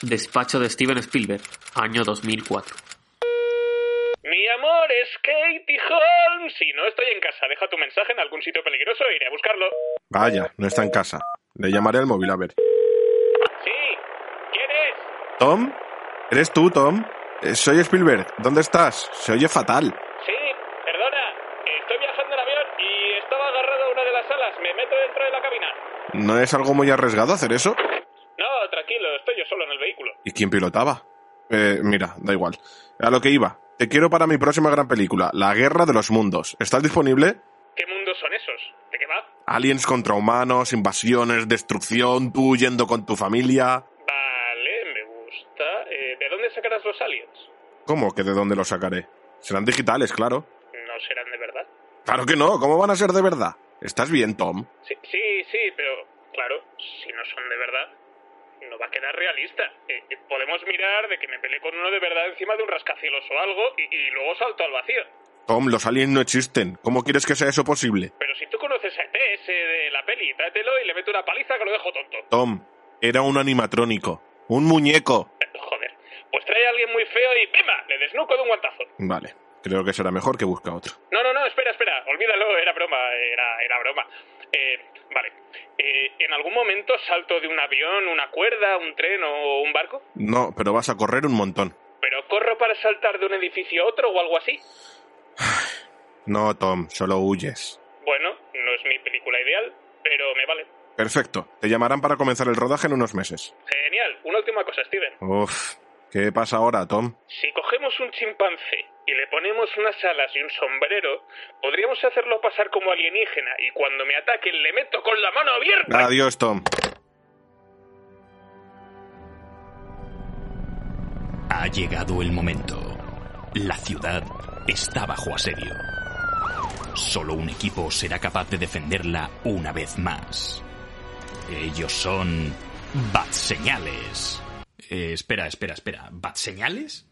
Despacho de Steven Spielberg, año 2004. Mi amor es Katie Holmes. Si no estoy en casa, deja tu mensaje en algún sitio peligroso e iré a buscarlo. Vaya, no está en casa. Le llamaré al móvil a ver. Sí, ¿quién es? ¿Tom? ¿Eres tú, Tom? Eh, soy Spielberg. ¿Dónde estás? Se oye fatal. Sí, perdona. Estoy viajando en avión y estaba agarrado a una de las alas. Me meto dentro de la cabina. ¿No es algo muy arriesgado hacer eso? No, tranquilo, estoy yo solo en el vehículo. ¿Y quién pilotaba? Eh, mira, da igual. A lo que iba. Te quiero para mi próxima gran película, La Guerra de los Mundos. ¿Estás disponible? ¿Qué mundos son esos? ¿De qué va? Aliens contra humanos, invasiones, destrucción, tú huyendo con tu familia. Vale, me gusta. Eh, ¿De dónde sacarás los aliens? ¿Cómo que de dónde los sacaré? Serán digitales, claro. ¿No serán de verdad? Claro que no, ¿cómo van a ser de verdad? ¿Estás bien, Tom? Sí, sí, sí, pero claro, si no son de verdad, no va a quedar realista. Eh, eh, podemos mirar de que me peleé con uno de verdad encima de un rascacielos o algo y, y luego salto al vacío. Tom, los aliens no existen. ¿Cómo quieres que sea eso posible? Pero si tú conoces a ET, ese de la peli, tráetelo y le meto una paliza que lo dejo tonto. Tom, era un animatrónico. Un muñeco. Joder, pues trae a alguien muy feo y ¡pimba! Le desnuco de un guantazo. Vale, creo que será mejor que busca otro. No, no, no, espera, espera, olvídalo, era broma, era, era broma. Eh, vale, eh, ¿en algún momento salto de un avión, una cuerda, un tren o un barco? No, pero vas a correr un montón. ¿Pero corro para saltar de un edificio a otro o algo así? No, Tom, solo huyes. Bueno, no es mi película ideal, pero me vale. Perfecto. Te llamarán para comenzar el rodaje en unos meses. Genial. Una última cosa, Steven. Uf, ¿qué pasa ahora, Tom? Si cogemos un chimpancé y le ponemos unas alas y un sombrero, podríamos hacerlo pasar como alienígena y cuando me ataquen le meto con la mano abierta. Adiós, Tom. Ha llegado el momento. La ciudad está bajo asedio. Solo un equipo será capaz de defenderla una vez más. Ellos son Bat Señales. Eh, espera, espera, espera. ¿Bat Señales?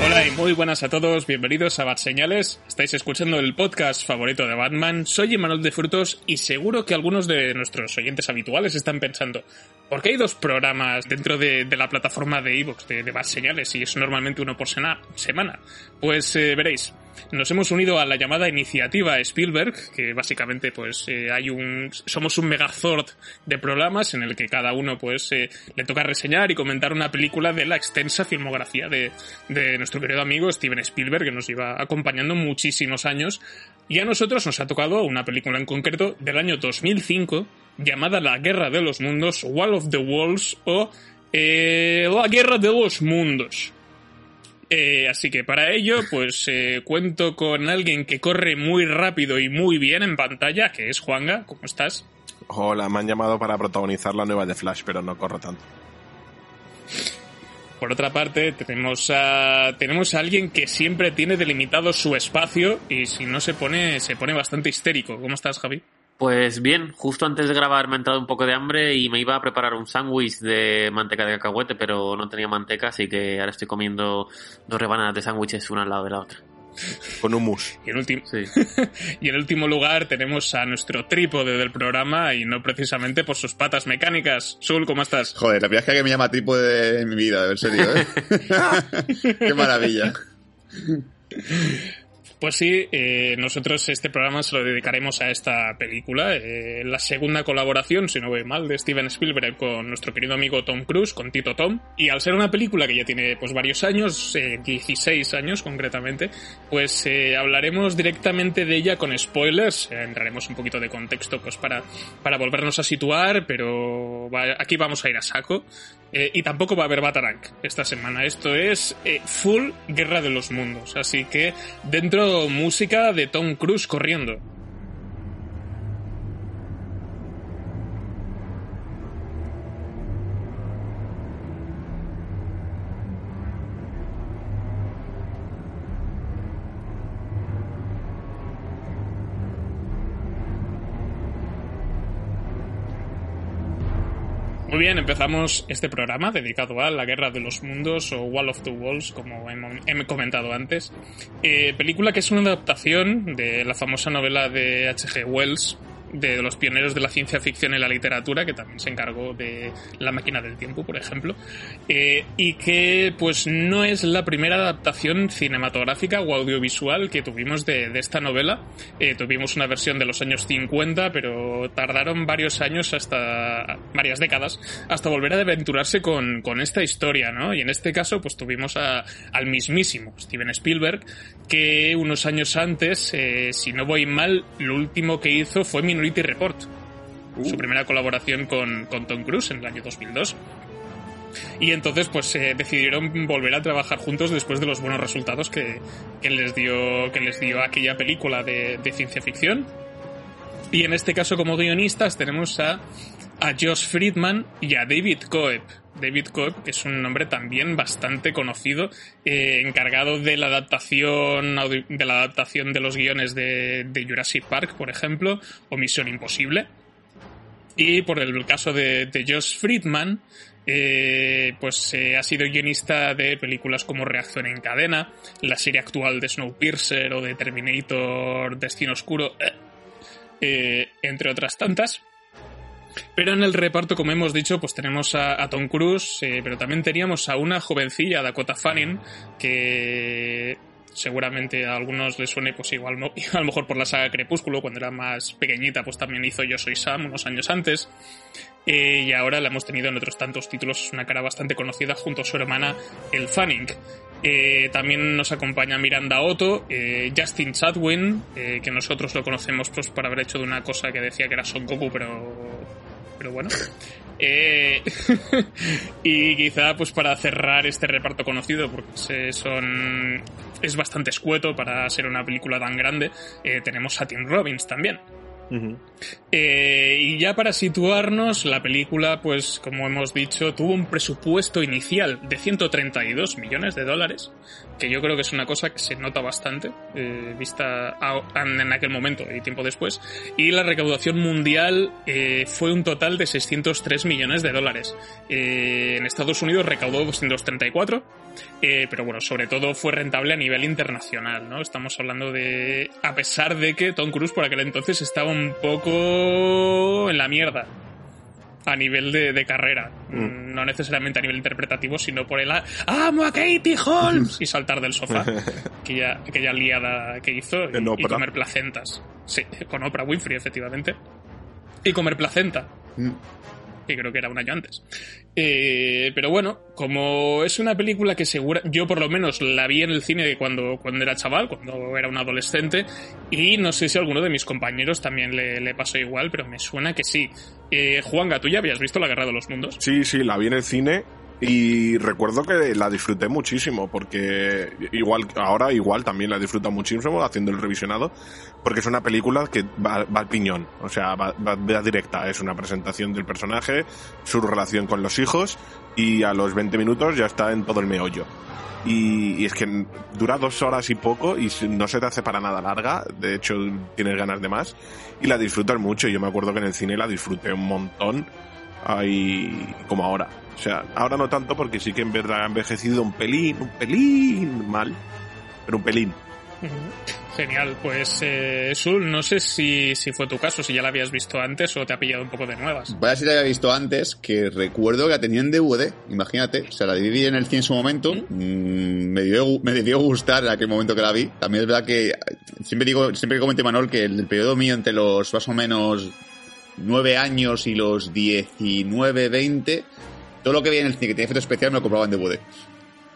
Hola y muy buenas a todos, bienvenidos a Bat Señales. Estáis escuchando el podcast favorito de Batman. Soy Emanuel de Frutos y seguro que algunos de nuestros oyentes habituales están pensando, ¿por qué hay dos programas dentro de, la plataforma de Evox de, de Señales y es normalmente uno por semana? Pues eh, veréis, nos hemos unido a la llamada iniciativa Spielberg, que básicamente pues eh, hay un somos un megazord de programas en el que cada uno pues eh, le toca reseñar y comentar una película de la extensa filmografía de, de nuestro querido amigo Steven Spielberg que nos lleva acompañando muchísimos años y a nosotros nos ha tocado una película en concreto del año 2005 llamada La Guerra de los Mundos, Wall of the Walls o eh, La Guerra de los Mundos. Eh, así que para ello, pues eh, cuento con alguien que corre muy rápido y muy bien en pantalla, que es Juanga. ¿Cómo estás? Hola, me han llamado para protagonizar la nueva de Flash, pero no corro tanto. Por otra parte, tenemos a, tenemos a alguien que siempre tiene delimitado su espacio y si no se pone, se pone bastante histérico. ¿Cómo estás, Javi? Pues bien, justo antes de grabar me ha entrado un poco de hambre y me iba a preparar un sándwich de manteca de cacahuete, pero no tenía manteca, así que ahora estoy comiendo dos rebanadas de sándwiches una al lado de la otra. Con humus. Y en, último Sí. y en último lugar tenemos a nuestro trípode del programa y no precisamente por sus patas mecánicas. Sul, ¿cómo estás? Joder, la primera vez que me llama trípode en mi vida, en serio, ¿eh? Qué maravilla. Pues sí, eh, nosotros este programa se lo dedicaremos a esta película, eh, la segunda colaboración, si no voy mal, de Steven Spielberg con nuestro querido amigo Tom Cruise, con Tito Tom. Y al ser una película que ya tiene pues varios años, eh, 16 años concretamente, pues eh, hablaremos directamente de ella con spoilers, eh, entraremos un poquito de contexto pues para, para volvernos a situar, pero va- aquí vamos a ir a saco. Eh, y tampoco va a haber Batarank esta semana. Esto es eh, full Guerra de los Mundos. Así que dentro música de Tom Cruise corriendo. Muy bien, empezamos este programa dedicado a la Guerra de los Mundos o Wall of the Walls, como he comentado antes. Eh, película que es una adaptación de la famosa novela de H.G. Wells, de los pioneros de la ciencia ficción en la literatura, que también se encargó de La máquina del tiempo, por ejemplo, eh, y que pues no es la primera adaptación cinematográfica o audiovisual que tuvimos de, esta novela. Eh, tuvimos una versión de los años 50, pero tardaron varios años hasta varias décadas hasta volver a aventurarse con, con esta historia, ¿no? Y en este caso, pues tuvimos al mismísimo Steven Spielberg, que unos años antes, eh, si no voy mal, lo último que hizo fue Minority Report, su primera colaboración con, con Tom Cruise en el año 2002. Y entonces, pues eh, decidieron volver a trabajar juntos después de los buenos resultados que, que les dio que les dio aquella película de, de ciencia ficción. Y en este caso, como guionistas, tenemos a, a Josh Friedman y a David Coeb. David Coeb, que es un nombre también bastante conocido, eh, encargado de la adaptación de la adaptación de los guiones de, Jurassic Park, por ejemplo, o Misión Imposible. Y por el caso de, Josh Friedman, eh, pues eh, ha sido guionista de películas como Reacción en Cadena, la serie actual de Snowpiercer o de Terminator Destino Oscuro, entre otras tantas. Pero en el reparto, como hemos dicho, pues tenemos a, Tom Cruise, eh, pero también teníamos a una jovencilla, Dakota Fanning, que seguramente a algunos les suene pues igual a lo mejor por la saga Crepúsculo cuando era más pequeñita pues también hizo Yo soy Sam unos años antes. Eh, y ahora la hemos tenido en otros tantos títulos es una cara bastante conocida junto a su hermana El Fanning. Eh, también nos acompaña Miranda Otto Justin Chatwin eh, que nosotros lo conocemos pues por haber hecho de una cosa que decía que era Son Goku pero pero bueno eh, y quizá pues para cerrar este reparto conocido, porque son es bastante escueto para ser una película tan grande, eh, tenemos a Tim Robbins también. Eh, y ya para situarnos, la película, pues como hemos dicho, tuvo un presupuesto inicial de 132 millones de dólares, que yo creo que es una cosa que se nota bastante, eh, vista en aquel momento y tiempo después. Y la recaudación mundial eh, fue un total de 603 millones de dólares. Eh, en Estados Unidos recaudó 234, eh, pero bueno, sobre todo fue rentable a nivel internacional, ¿no? Estamos hablando de, a pesar de que Tom Cruise por aquel entonces estaba un poco en la mierda a nivel de, de carrera, Mm. no necesariamente a nivel interpretativo, sino por el amo a Katie Holmes y saltar del sofá, aquella, aquella liada que hizo y, comer placentas, sí, con Oprah Winfrey efectivamente, y comer placenta Mm. Que creo que era un año antes. Eh, pero bueno, como es una película que segura, yo por lo menos la vi en el cine cuando, cuando era chaval, cuando era un adolescente, y no sé si a alguno de mis compañeros también le, le pasó igual, pero me suena que sí. Eh, Juanga, ¿tú ya habías visto La Guerra de los Mundos? Sí, sí, la vi en el cine y recuerdo que la disfruté muchísimo porque igual ahora igual también la disfruto muchísimo haciendo el revisionado porque es una película que va, va al piñón, o sea, va, va, directa, es una presentación del personaje, su relación con los hijos y a los 20 minutos ya está en todo el meollo. Y, y es que dura dos horas y poco y no se te hace para nada larga, de hecho tienes ganas de más. Y la disfrutas mucho. Yo me acuerdo que en el cine la disfruté un montón ahí como ahora. O sea, ahora no tanto porque sí que en verdad ha envejecido un pelín, un pelín mal, pero un pelín. Genial, pues eh, Sul, no sé si, si fue tu caso, si ya la habías visto antes o te ha pillado un poco de nuevas. Vaya si la había visto antes, que recuerdo que la tenía en DVD, imagínate. O sea, la dividí en el cine en su momento. Mm, me, dio, me debió gustar en aquel momento que la vi. También es verdad que siempre digo, siempre que comenté Manuel que el, periodo mío entre los más o menos 9 años y los 19, 20, todo lo que veía en el cine que tenía efecto especial me lo compraba en DVD.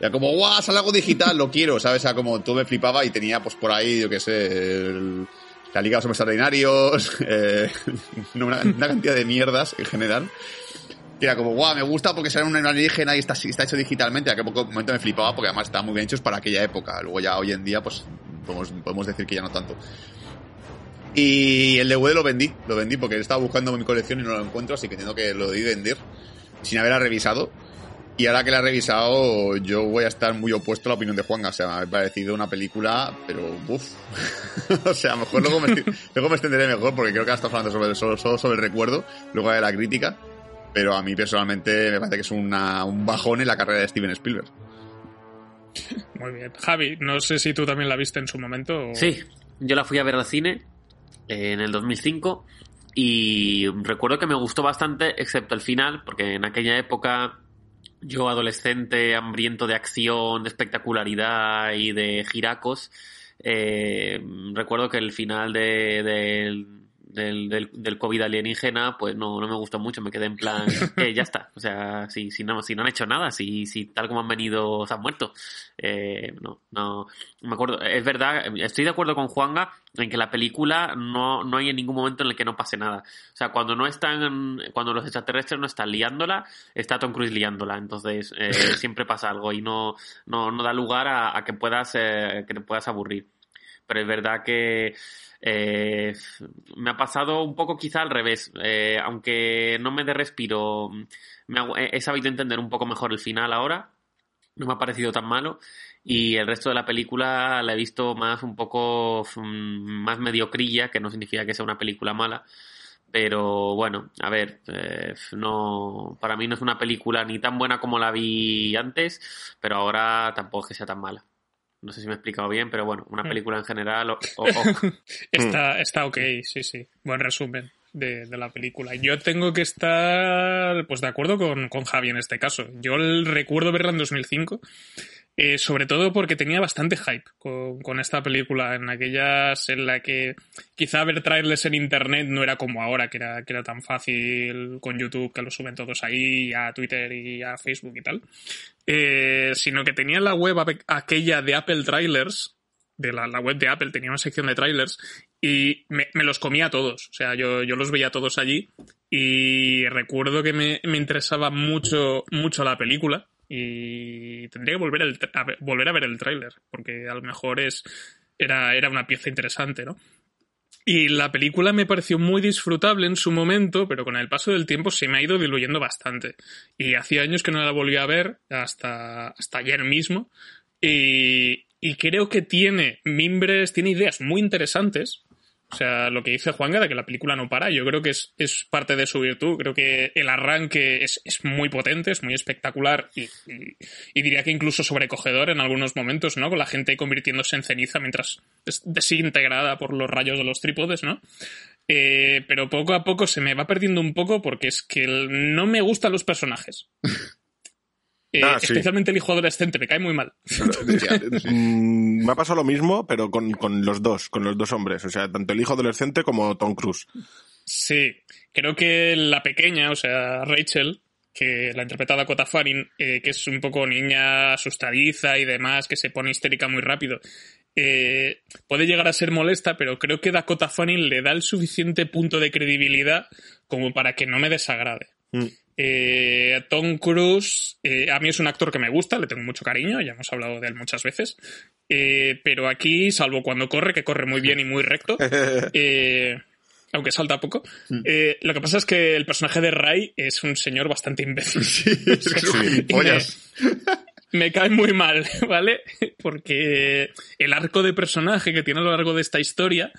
Ya como, guau, sale algo digital, lo quiero, ¿sabes? O sea, como tú me flipaba y tenía pues por ahí, yo qué sé, la Liga de los Hombres Extraordinarios, eh, una, una cantidad de mierdas en general. Que era como, guau, me gusta porque sale un alienígena y está, está hecho digitalmente. A que poco momento me flipaba porque además estaban muy bien hechos para aquella época. Luego ya hoy en día, pues podemos, podemos decir que ya no tanto. Y el DVD lo vendí, lo vendí porque estaba buscando en mi colección y no lo encuentro, así que tengo que lo debí vender sin haberla revisado. Y ahora que la he revisado, yo voy a estar muy opuesto a la opinión de Juan. O sea, me ha parecido una película, pero uff. o sea, a lo mejor luego me, luego me extenderé mejor porque creo que ahora estamos hablando sobre, solo, solo sobre el recuerdo, luego de la crítica. Pero a mí personalmente me parece que es una, un bajón en la carrera de Steven Spielberg. Muy bien. Javi, no sé si tú también la viste en su momento. O... Sí, yo la fui a ver al cine en el 2005 y recuerdo que me gustó bastante, excepto el final, porque en aquella época yo, adolescente, hambriento de acción, de espectacularidad y de giracos, eh, recuerdo que el final de, del, del, del, del COVID alienígena, pues no, no me gustó mucho, me quedé en plan, que ya está, o sea, si, si, no, si no han hecho nada, si, si tal como han venido se han muerto, eh, no, no, me acuerdo, es verdad, estoy de acuerdo con Juanga en que la película no, no hay en ningún momento en el que no pase nada. O sea, cuando no están, cuando los extraterrestres no están liándola, está Tom Cruise liándola. Entonces, eh, siempre pasa algo y no, no, no da lugar a, a que puedas, eh, que te puedas aburrir. Pero es verdad que eh, me ha pasado un poco quizá al revés. Eh, aunque no me dé respiro, me ha, he sabido entender un poco mejor el final ahora. No me ha parecido tan malo y el resto de la película la he visto más un poco más mediocrilla, que no significa que sea una película mala. Pero bueno, a ver, eh, no, para mí no es una película ni tan buena como la vi antes, pero ahora tampoco es que sea tan mala. No sé si me he explicado bien, pero bueno, una película en general. O, o, o. está, está ok, sí, sí. Buen resumen de, de, la película. Yo tengo que estar pues de acuerdo con, con Javi en este caso. Yo recuerdo verla en 2005. Eh, sobre todo porque tenía bastante hype con, con, esta película, en aquellas en la que quizá ver trailers en internet no era como ahora, que era, que era tan fácil con YouTube, que lo suben todos ahí, a Twitter y a Facebook y tal, eh, sino que tenía la web aquella de Apple Trailers, de la, la web de Apple tenía una sección de trailers y me, los comía todos, o sea, yo, yo los veía todos allí y recuerdo que me, me interesaba mucho, mucho la película y tendría que volver, a ver, volver a ver el tráiler porque a lo mejor es era, era una pieza interesante, ¿no? Y la película me pareció muy disfrutable en su momento, pero con el paso del tiempo se me ha ido diluyendo bastante. Y hacía años que no la volví a ver, hasta, hasta ayer mismo. Y, y creo que tiene mimbres, tiene ideas muy interesantes, o sea, lo que dice Juanga de que la película no para, yo creo que es, es parte de su virtud. Creo que el arranque es, es muy potente, es muy espectacular y, diría que incluso sobrecogedor en algunos momentos, ¿no? Con la gente convirtiéndose en ceniza mientras es desintegrada por los rayos de los trípodes, ¿no? Eh, pero poco a poco se me va perdiendo un poco porque es que no me gustan los personajes. Eh, ah, sí. Especialmente el hijo adolescente, me cae muy mal. mm, me ha pasado lo mismo, pero con, con, los dos, con los dos hombres. O sea, tanto el hijo adolescente como Tom Cruise. Sí, creo que la pequeña, o sea, Rachel, que la interpreta Dakota Fanning, eh, que es un poco niña asustadiza y demás, que se pone histérica muy rápido, eh, puede llegar a ser molesta, pero creo que Dakota Fanning le da el suficiente punto de credibilidad como para que no me desagrade. Mm. Eh, Tom Cruise, eh, a mí es un actor que me gusta, le tengo mucho cariño, ya hemos hablado de él muchas veces. Eh, pero aquí, salvo cuando corre, que corre muy bien y muy recto, eh, aunque salta poco, eh, lo que pasa es que el personaje de Ray es un señor bastante imbécil. Sí, sí, me, me cae muy mal, ¿vale? Porque el arco de personaje que tiene a lo largo de esta historia.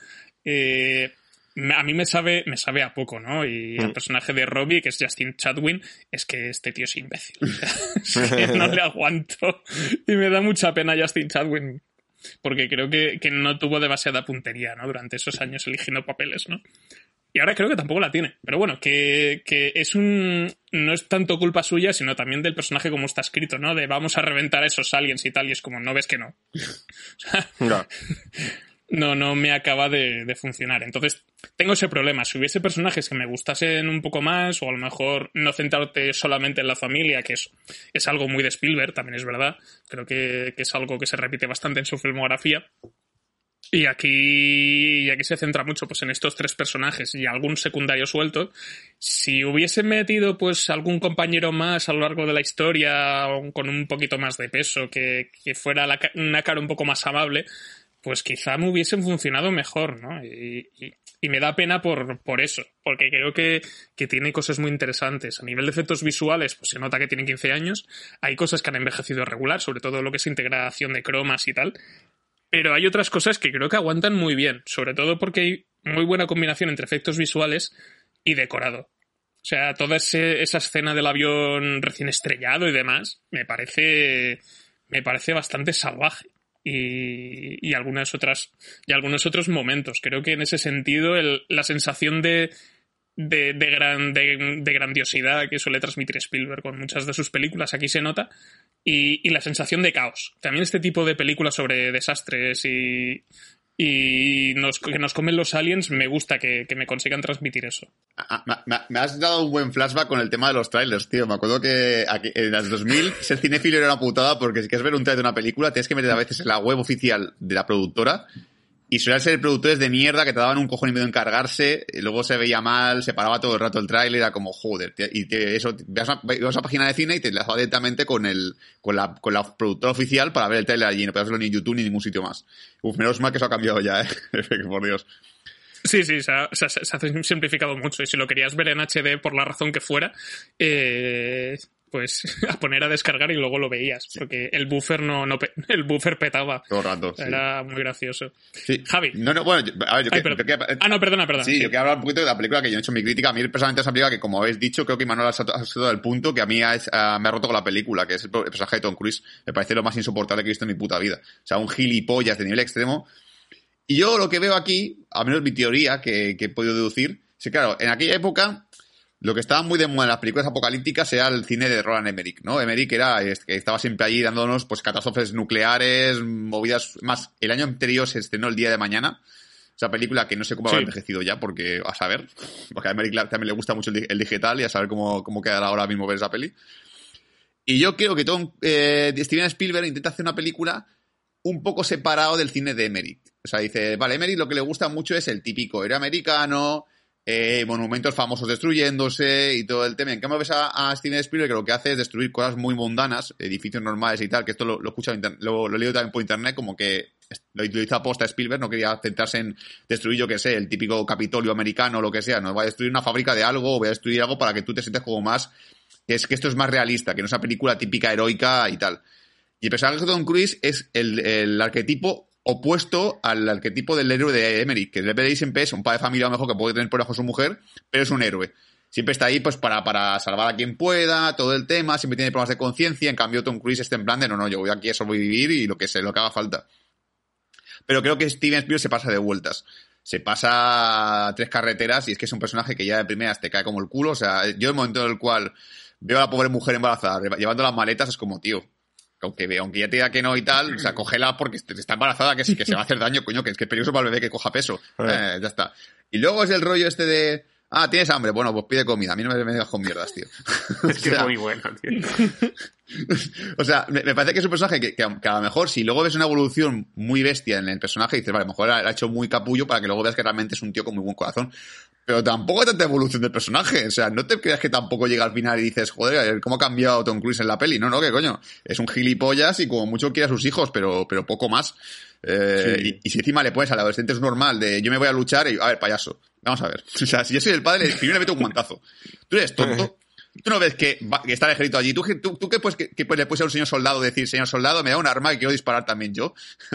Eh, a mí me sabe, me sabe a poco, ¿no? Y el personaje de Robbie, que es Justin Chadwin, es que este tío es imbécil. es que no le aguanto. Y me da mucha pena Justin Chadwin. porque creo que, que no tuvo demasiada puntería, ¿no? Durante esos años eligiendo papeles, ¿no? Y ahora creo que tampoco la tiene. Pero bueno, que, que, es un. No es tanto culpa suya, sino también del personaje como está escrito, ¿no? De vamos a reventar a esos aliens y tal, y es como, no ves que no. no. No, no me acaba de, de, funcionar. Entonces, tengo ese problema. Si hubiese personajes que me gustasen un poco más, o a lo mejor no centrarte solamente en la familia, que es, es algo muy de Spielberg, también es verdad. Creo que, que es algo que se repite bastante en su filmografía y aquí, y aquí se centra mucho pues, en estos tres personajes y algún secundario suelto. Si hubiese metido pues algún compañero más a lo largo de la historia con un poquito más de peso, que, que fuera la, una cara un poco más amable, pues quizá me hubiesen funcionado mejor, ¿no? Y, me da pena por, por eso, porque creo que, que, tiene cosas muy interesantes. A nivel de efectos visuales, pues se nota que tiene 15 años. Hay cosas que han envejecido regular, sobre todo lo que es integración de cromas y tal. Pero hay otras cosas que creo que aguantan muy bien, sobre todo porque hay muy buena combinación entre efectos visuales y decorado. O sea, toda esa escena del avión recién estrellado y demás me parece, me parece bastante salvaje. Y, y, algunas otras, y algunos otros momentos. Creo que en ese sentido la sensación de, de, de, gran, de, grandiosidad que suele transmitir Spielberg con muchas de sus películas aquí se nota y, y, la sensación de caos. También este tipo de películas sobre desastres y, y nos, que nos comen los aliens, me gusta que, que me consigan transmitir eso. Ah, me, me, has dado un buen flashback con el tema de los trailers, tío. Me acuerdo que aquí, en las 2000 ser cinéfilo era una putada porque si quieres ver un trailer de una película tienes que meter a veces en la web oficial de la productora y suelen ser productores de mierda que te daban un cojón y medio encargarse, y luego se veía mal, se paraba todo el rato el tráiler, era como, joder, y te, eso, vas a, vas a página de cine y te enlazaba directamente con el, con la, con la productora oficial para ver el tráiler allí, no puedes verlo ni en YouTube ni en ningún sitio más. Uf, menos mal que eso ha cambiado ya, eh, por Dios. Sí, sí, se, ha, se ha, simplificado mucho. Y si lo querías ver en HD por la razón que fuera, eh, pues a poner a descargar y luego lo veías, porque el buffer no, no el buffer petaba. Todo rato. Sí. Era muy gracioso. Sí. Javi. No, no, bueno, yo, a ver, yo, Ay, que, pero, yo que, Ah, no, perdona, perdona. Sí, sí, yo quiero hablar un poquito de la película que yo he hecho mi crítica. A mí personalmente esa película que, como habéis dicho, creo que Manuel ha sido el punto que a mí ha, me ha roto con la película, que es el, el personaje de Tom Cruise. Me parece lo más insoportable que he visto en mi puta vida. O sea, un gilipollas de nivel extremo. Y yo lo que veo aquí, a menos mi teoría que, que he podido deducir, es que claro, en aquella época lo que estaba muy de moda en las películas apocalípticas era el cine de Roland Emmerich, ¿no? Emmerich era, que estaba siempre allí dándonos, pues, catástrofes nucleares, movidas, más, el año anterior se estrenó El Día de Mañana, esa película que no sé cómo sí. habrá envejecido ya, porque, a saber, porque a Emmerich también le gusta mucho el, el, digital y a saber cómo, cómo quedará ahora mismo ver esa peli. Y yo creo que Tom, eh, Steven Spielberg intenta hacer una película un poco separado del cine de Emmerich. O sea, dice, vale, Emmerich lo que le gusta mucho es el típico héroe americano, eh, monumentos famosos destruyéndose y todo el tema. En cambio ves a, Steven Spielberg que lo que hace es destruir cosas muy mundanas, edificios normales y tal, que esto lo, lo he escuchado, lo, lo leído también por internet, como que lo, hizo aposta Spielberg, no quería centrarse en destruir, yo que sé, el típico Capitolio americano o lo que sea, no, va a destruir una fábrica de algo o voy a destruir algo para que tú te sientas como más, que es que esto es más realista, que no es una película típica heroica y tal. Y el personaje de Tom Cruise es el, el arquetipo opuesto al arquetipo del héroe de Emmerich, que el héroe siempre es un padre de familia a lo mejor que puede tener por debajo su mujer, pero es un héroe. Siempre está ahí pues para, para salvar a quien pueda, todo el tema, siempre tiene problemas de conciencia, en cambio Tom Cruise está en plan de no, no, yo voy aquí a sobrevivir y lo que sé, lo que haga falta. Pero creo que Steven Spielberg se pasa de vueltas. Se pasa tres carreteras y es que es un personaje que ya de primeras te cae como el culo. O sea, yo el momento en el cual veo a la pobre mujer embarazada llevando las maletas es como, tío, aunque, aunque ya te diga que no y tal, o sea, cógela porque está embarazada, que, que se va a hacer daño, coño, que es que es peligroso para el bebé que coja peso. Eh, ya está. Y luego es el rollo este de, ah, tienes hambre, bueno, pues pide comida. A mí no me, me dejas con mierdas, tío. es que o sea, es muy bueno, tío. o sea, me, me, parece que es un personaje que, que, que, a lo mejor si luego ves una evolución muy bestia en el personaje, dices, vale, a lo mejor ha hecho muy capullo para que luego veas que realmente es un tío con muy buen corazón. Pero tampoco hay tanta evolución del personaje. O sea, no te creas que tampoco llega al final y dices, joder, ¿cómo ha cambiado Tom Cruise en la peli? No, no, que coño. Es un gilipollas y como mucho quiere a sus hijos, pero, pero poco más. Eh, sí. y, y, si encima le pones al adolescente es normal de yo me voy a luchar y, a ver, payaso. Vamos a ver. O sea, si yo soy el padre, primero le meto un guantazo. Tú eres tonto. Tú no ves que, va, que está el ejército allí. ¿Tú, tú, tú qué pues, que, que, pues le puedes a un señor soldado decir, señor soldado, me da un arma y quiero disparar también yo?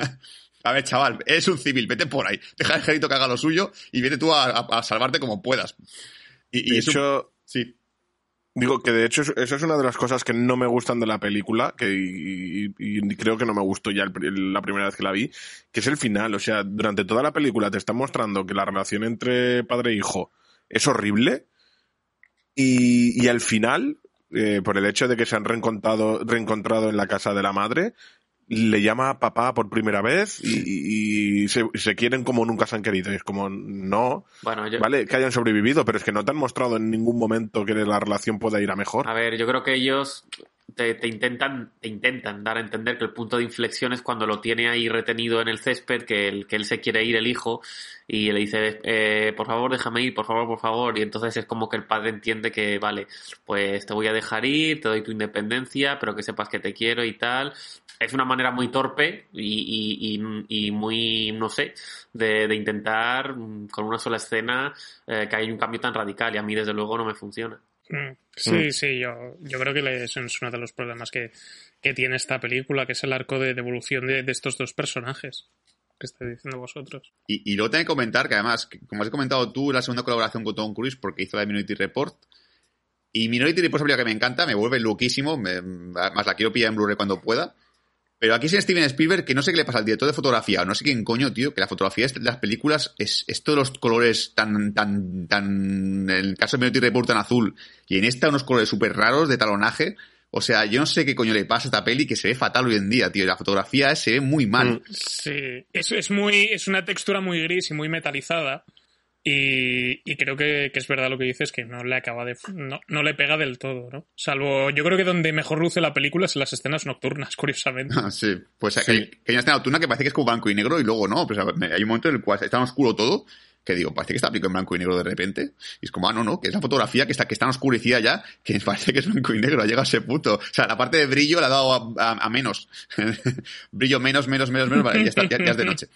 A ver, chaval, eres un civil, vete por ahí. Deja al ejército que haga lo suyo y vete tú a, a, a salvarte como puedas. Y, y de hecho, un... sí. Digo que de hecho eso es una de las cosas que no me gustan de la película, que y, y creo que no me gustó ya el, la primera vez que la vi, que es el final. O sea, durante toda la película te están mostrando que la relación entre padre e hijo es horrible y, y al final, eh, por el hecho de que se han reencontrado, reencontrado en la casa de la madre, le llama a papá por primera vez y, y se, se, quieren como nunca se han querido. Y es como, no, bueno, yo... vale, que hayan sobrevivido, pero es que no te han mostrado en ningún momento que la relación pueda ir a mejor. A ver, yo creo que ellos te, te, intentan, te intentan dar a entender que el punto de inflexión es cuando lo tiene ahí retenido en el césped, que, el, que él se quiere ir, el hijo, y le dice, eh, por favor, déjame ir, por favor, por favor. Y entonces es como que el padre entiende que, vale, pues te voy a dejar ir, te doy tu independencia, pero que sepas que te quiero y tal es una manera muy torpe y, y, y muy, no sé, de, de, intentar con una sola escena eh, que hay un cambio tan radical y a mí desde luego no me funciona. Sí, mm. sí, yo, yo creo que es uno de los problemas que, que tiene esta película, que es el arco de devolución de, de estos dos personajes que estáis diciendo vosotros. Y, y luego tengo que comentar que además, como has comentado tú, la segunda colaboración con Tom Cruise porque hizo la Minority Report, y Minority Report es una película que me encanta, me vuelve loquísimo, me, más la quiero pillar en Blu-ray cuando pueda. Pero aquí es Steven Spielberg que no sé qué le pasa al director de fotografía, o no sé quién coño, tío, que la fotografía de las películas es, es todos los colores tan, tan, tan, en el caso de Minority Report tan azul, y en esta unos colores súper raros de talonaje. O sea, yo no sé qué coño le pasa a esta peli que se ve fatal hoy en día, tío. La fotografía se ve muy mal. Sí, es, es muy, es una textura muy gris y muy metalizada. Y, y, creo que, que, es verdad lo que dices, que no le acaba de. No, no, le pega del todo, ¿no? Salvo. Yo creo que donde mejor luce la película es en las escenas nocturnas, curiosamente. Ah, sí, pues sí. Hay, hay, una escena nocturna que parece que es como blanco y negro y luego no. Pues hay un momento en el cual está en oscuro todo, que digo, parece que está aplicado en blanco y negro de repente. Y es como, ah, no, no, que es la fotografía que está, que está en oscurecida ya, que parece que es blanco y negro, ha llegado a ese punto. O sea, la parte de brillo la ha dado a, a, a menos. brillo menos, menos, menos, menos, vale, ya, está, ya, ya es de noche.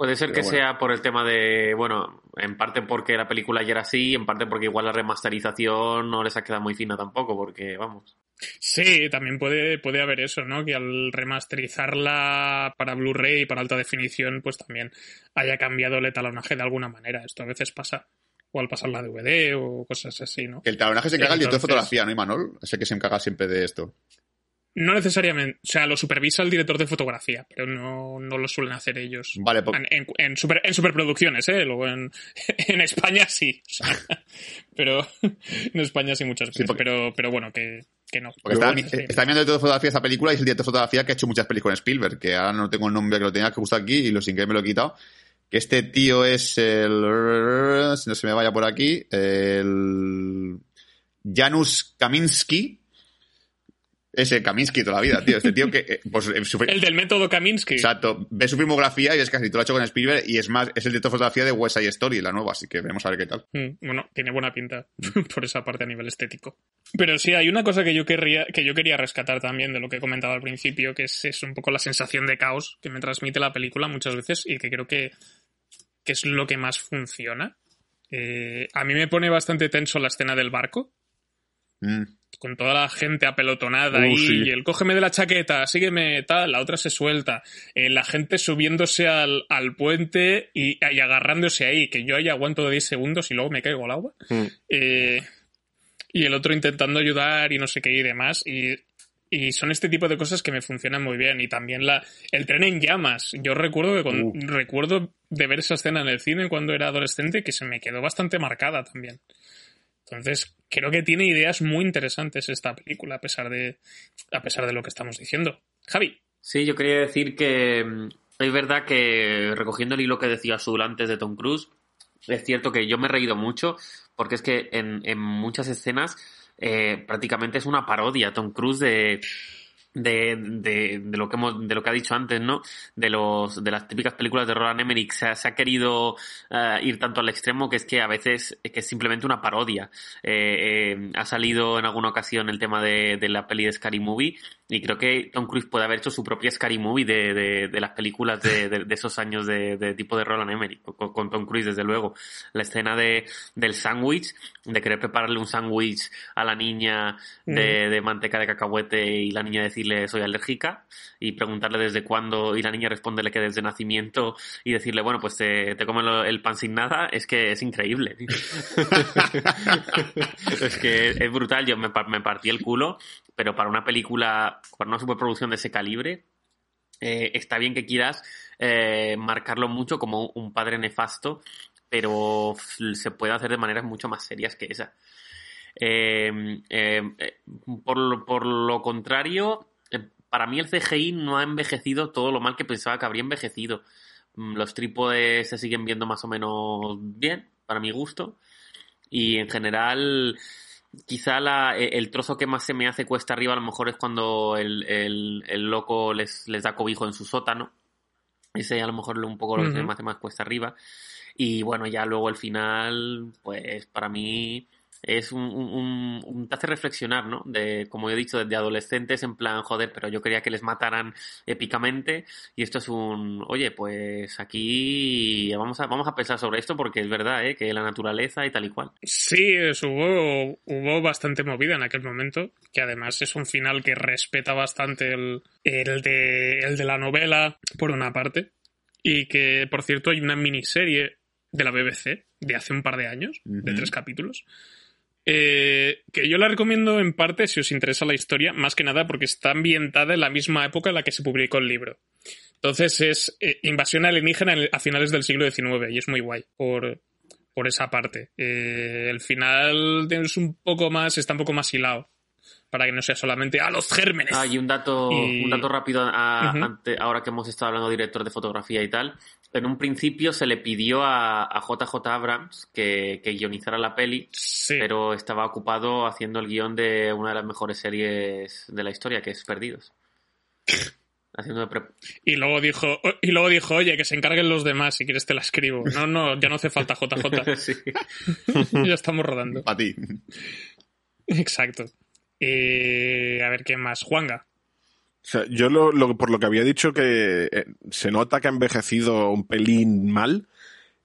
Puede ser que bueno. sea por el tema de, bueno, en parte porque la película ya era así, en parte porque igual la remasterización no les ha quedado muy fina tampoco, porque vamos. Sí, también puede, puede haber eso, ¿no? Que al remasterizarla para Blu-ray y para alta definición, pues también haya cambiado el etalonaje de alguna manera. Esto a veces pasa. O al pasar la DVD o cosas así, ¿no? Que el talonaje se encarga el director de fotografía, ¿no, Imanol? Ese que se encarga siempre de esto. No necesariamente, o sea, lo supervisa el director de fotografía, pero no, no lo suelen hacer ellos. Vale, en, en, en, super, en superproducciones, ¿eh? Luego en, en España sí. O sea, pero en España sí muchas veces. Sí, porque, pero, pero bueno, que, que no. Porque está, sí. está viendo el director de fotografía esta película y es el director de fotografía que ha hecho muchas películas en Spielberg, que ahora no tengo el nombre que lo tenía que gustar aquí y lo sin que me lo he quitado. Que este tío es el. Si no se me vaya por aquí. El. Janusz Kaminski, ese Kaminsky toda la vida, tío. Este tío que. Pues, su... El del método Kaminsky. Exacto. Ve su filmografía y es casi todo lo ha hecho con Spielberg y es más, es el director de fotografía de West Side Story, la nueva, así que veremos a ver qué tal. Mm, bueno, tiene buena pinta por esa parte a nivel estético. Pero sí, hay una cosa que yo querría, que yo quería rescatar también de lo que he comentado al principio, que es, es un poco la sensación de caos que me transmite la película muchas veces y que creo que, que es lo que más funciona. Eh, a mí me pone bastante tenso la escena del barco. Mm con toda la gente apelotonada uh, sí. y el cógeme de la chaqueta, sígueme, tal, la otra se suelta, eh, la gente subiéndose al, al puente y, y, agarrándose ahí, que yo ahí aguanto de 10 segundos y luego me caigo al agua, mm. eh, y el otro intentando ayudar y no sé qué y demás, y, y son este tipo de cosas que me funcionan muy bien, y también la, el tren en llamas, yo recuerdo que con, uh. recuerdo de ver esa escena en el cine cuando era adolescente que se me quedó bastante marcada también. Entonces, creo que tiene ideas muy interesantes esta película, a pesar de, a pesar de lo que estamos diciendo. Javi. Sí, yo quería decir que mm, es verdad que, recogiendo el hilo que decía Sul antes de Tom Cruise, es cierto que yo me he reído mucho, porque es que en, en muchas escenas eh, prácticamente es una parodia Tom Cruise de de, de, de, lo que hemos, de lo que ha dicho antes, ¿no? De los, de las típicas películas de Roland Emmerich se ha, se ha querido uh, ir tanto al extremo que es que a veces es que es simplemente una parodia. Eh, eh, ha salido en alguna ocasión el tema de, de, la peli de Scary Movie y creo que Tom Cruise puede haber hecho su propia Scary Movie de, de, de las películas de, de, esos años de, tipo de Roland Emmerich, con, con, Tom Cruise desde luego. La escena de, del sándwich, de querer prepararle un sándwich a la niña de, mm. de manteca de cacahuete y la niña decide decirle soy alérgica y preguntarle desde cuándo y la niña responderle que desde nacimiento y decirle, bueno, pues te, te lo- el pan sin nada, es que es increíble. es que es brutal, yo me, me partí el culo, pero para una película, para una superproducción de ese calibre, eh, está bien que quieras eh, marcarlo mucho como un padre nefasto, pero se puede hacer de maneras mucho más serias que esa. Eh, eh, eh, por, lo, por lo contrario, eh, para mí el CGI no ha envejecido todo lo mal que pensaba que habría envejecido. Mm, Los trípodes se siguen viendo más o menos bien, para mi gusto. Y en general, quizá la- e- el trozo que más se me hace cuesta arriba a lo mejor es cuando el, el- el loco les, les da cobijo en su sótano. Ese a lo mejor un poco lo que se Ujú. me hace más cuesta arriba. Y bueno, ya luego el final, pues para mí es un, un- un- un- te hace reflexionar, ¿no? De, como he dicho, desde adolescentes en plan, joder, pero yo quería que les mataran épicamente y esto es un, oye, pues aquí vamos a, vamos a pensar sobre esto porque es verdad, ¿eh? Que la naturaleza y tal y cual. Sí, es- hubo, hubo bastante movida en aquel momento, que además es un final que respeta bastante el, el, de, el de la novela, por una parte, y que, por cierto, hay una miniserie de la BBC de hace un par de años, de tres capítulos, eh, que yo la recomiendo en parte si os interesa la historia, más que nada porque está ambientada en la misma época en la que se publicó el libro. Entonces es eh, invasión alienígena en- a finales del siglo XIX y es muy guay por, por esa parte. Eh, el final es un poco más, está un poco más hilado. Para que no sea solamente a los gérmenes. Ah, y un dato, Y- un dato rápido a- Ujú. ante- ahora que hemos estado hablando de director de fotografía y tal. En un principio se le pidió a, a JJ Abrams que, que guionizara la peli, Sí. pero estaba ocupado haciendo el guion de una de las mejores series de la historia, que es Perdidos. Haciendo de Y luego dijo, y luego dijo, oye, que se encarguen los demás, si quieres te la escribo. No, no, ya no hace falta JJ. Ya estamos rodando. Para ti. Exacto. Eh, a ver qué más. Juanga. Yo lo, por lo que había dicho que eh, se nota que ha envejecido un pelín mal.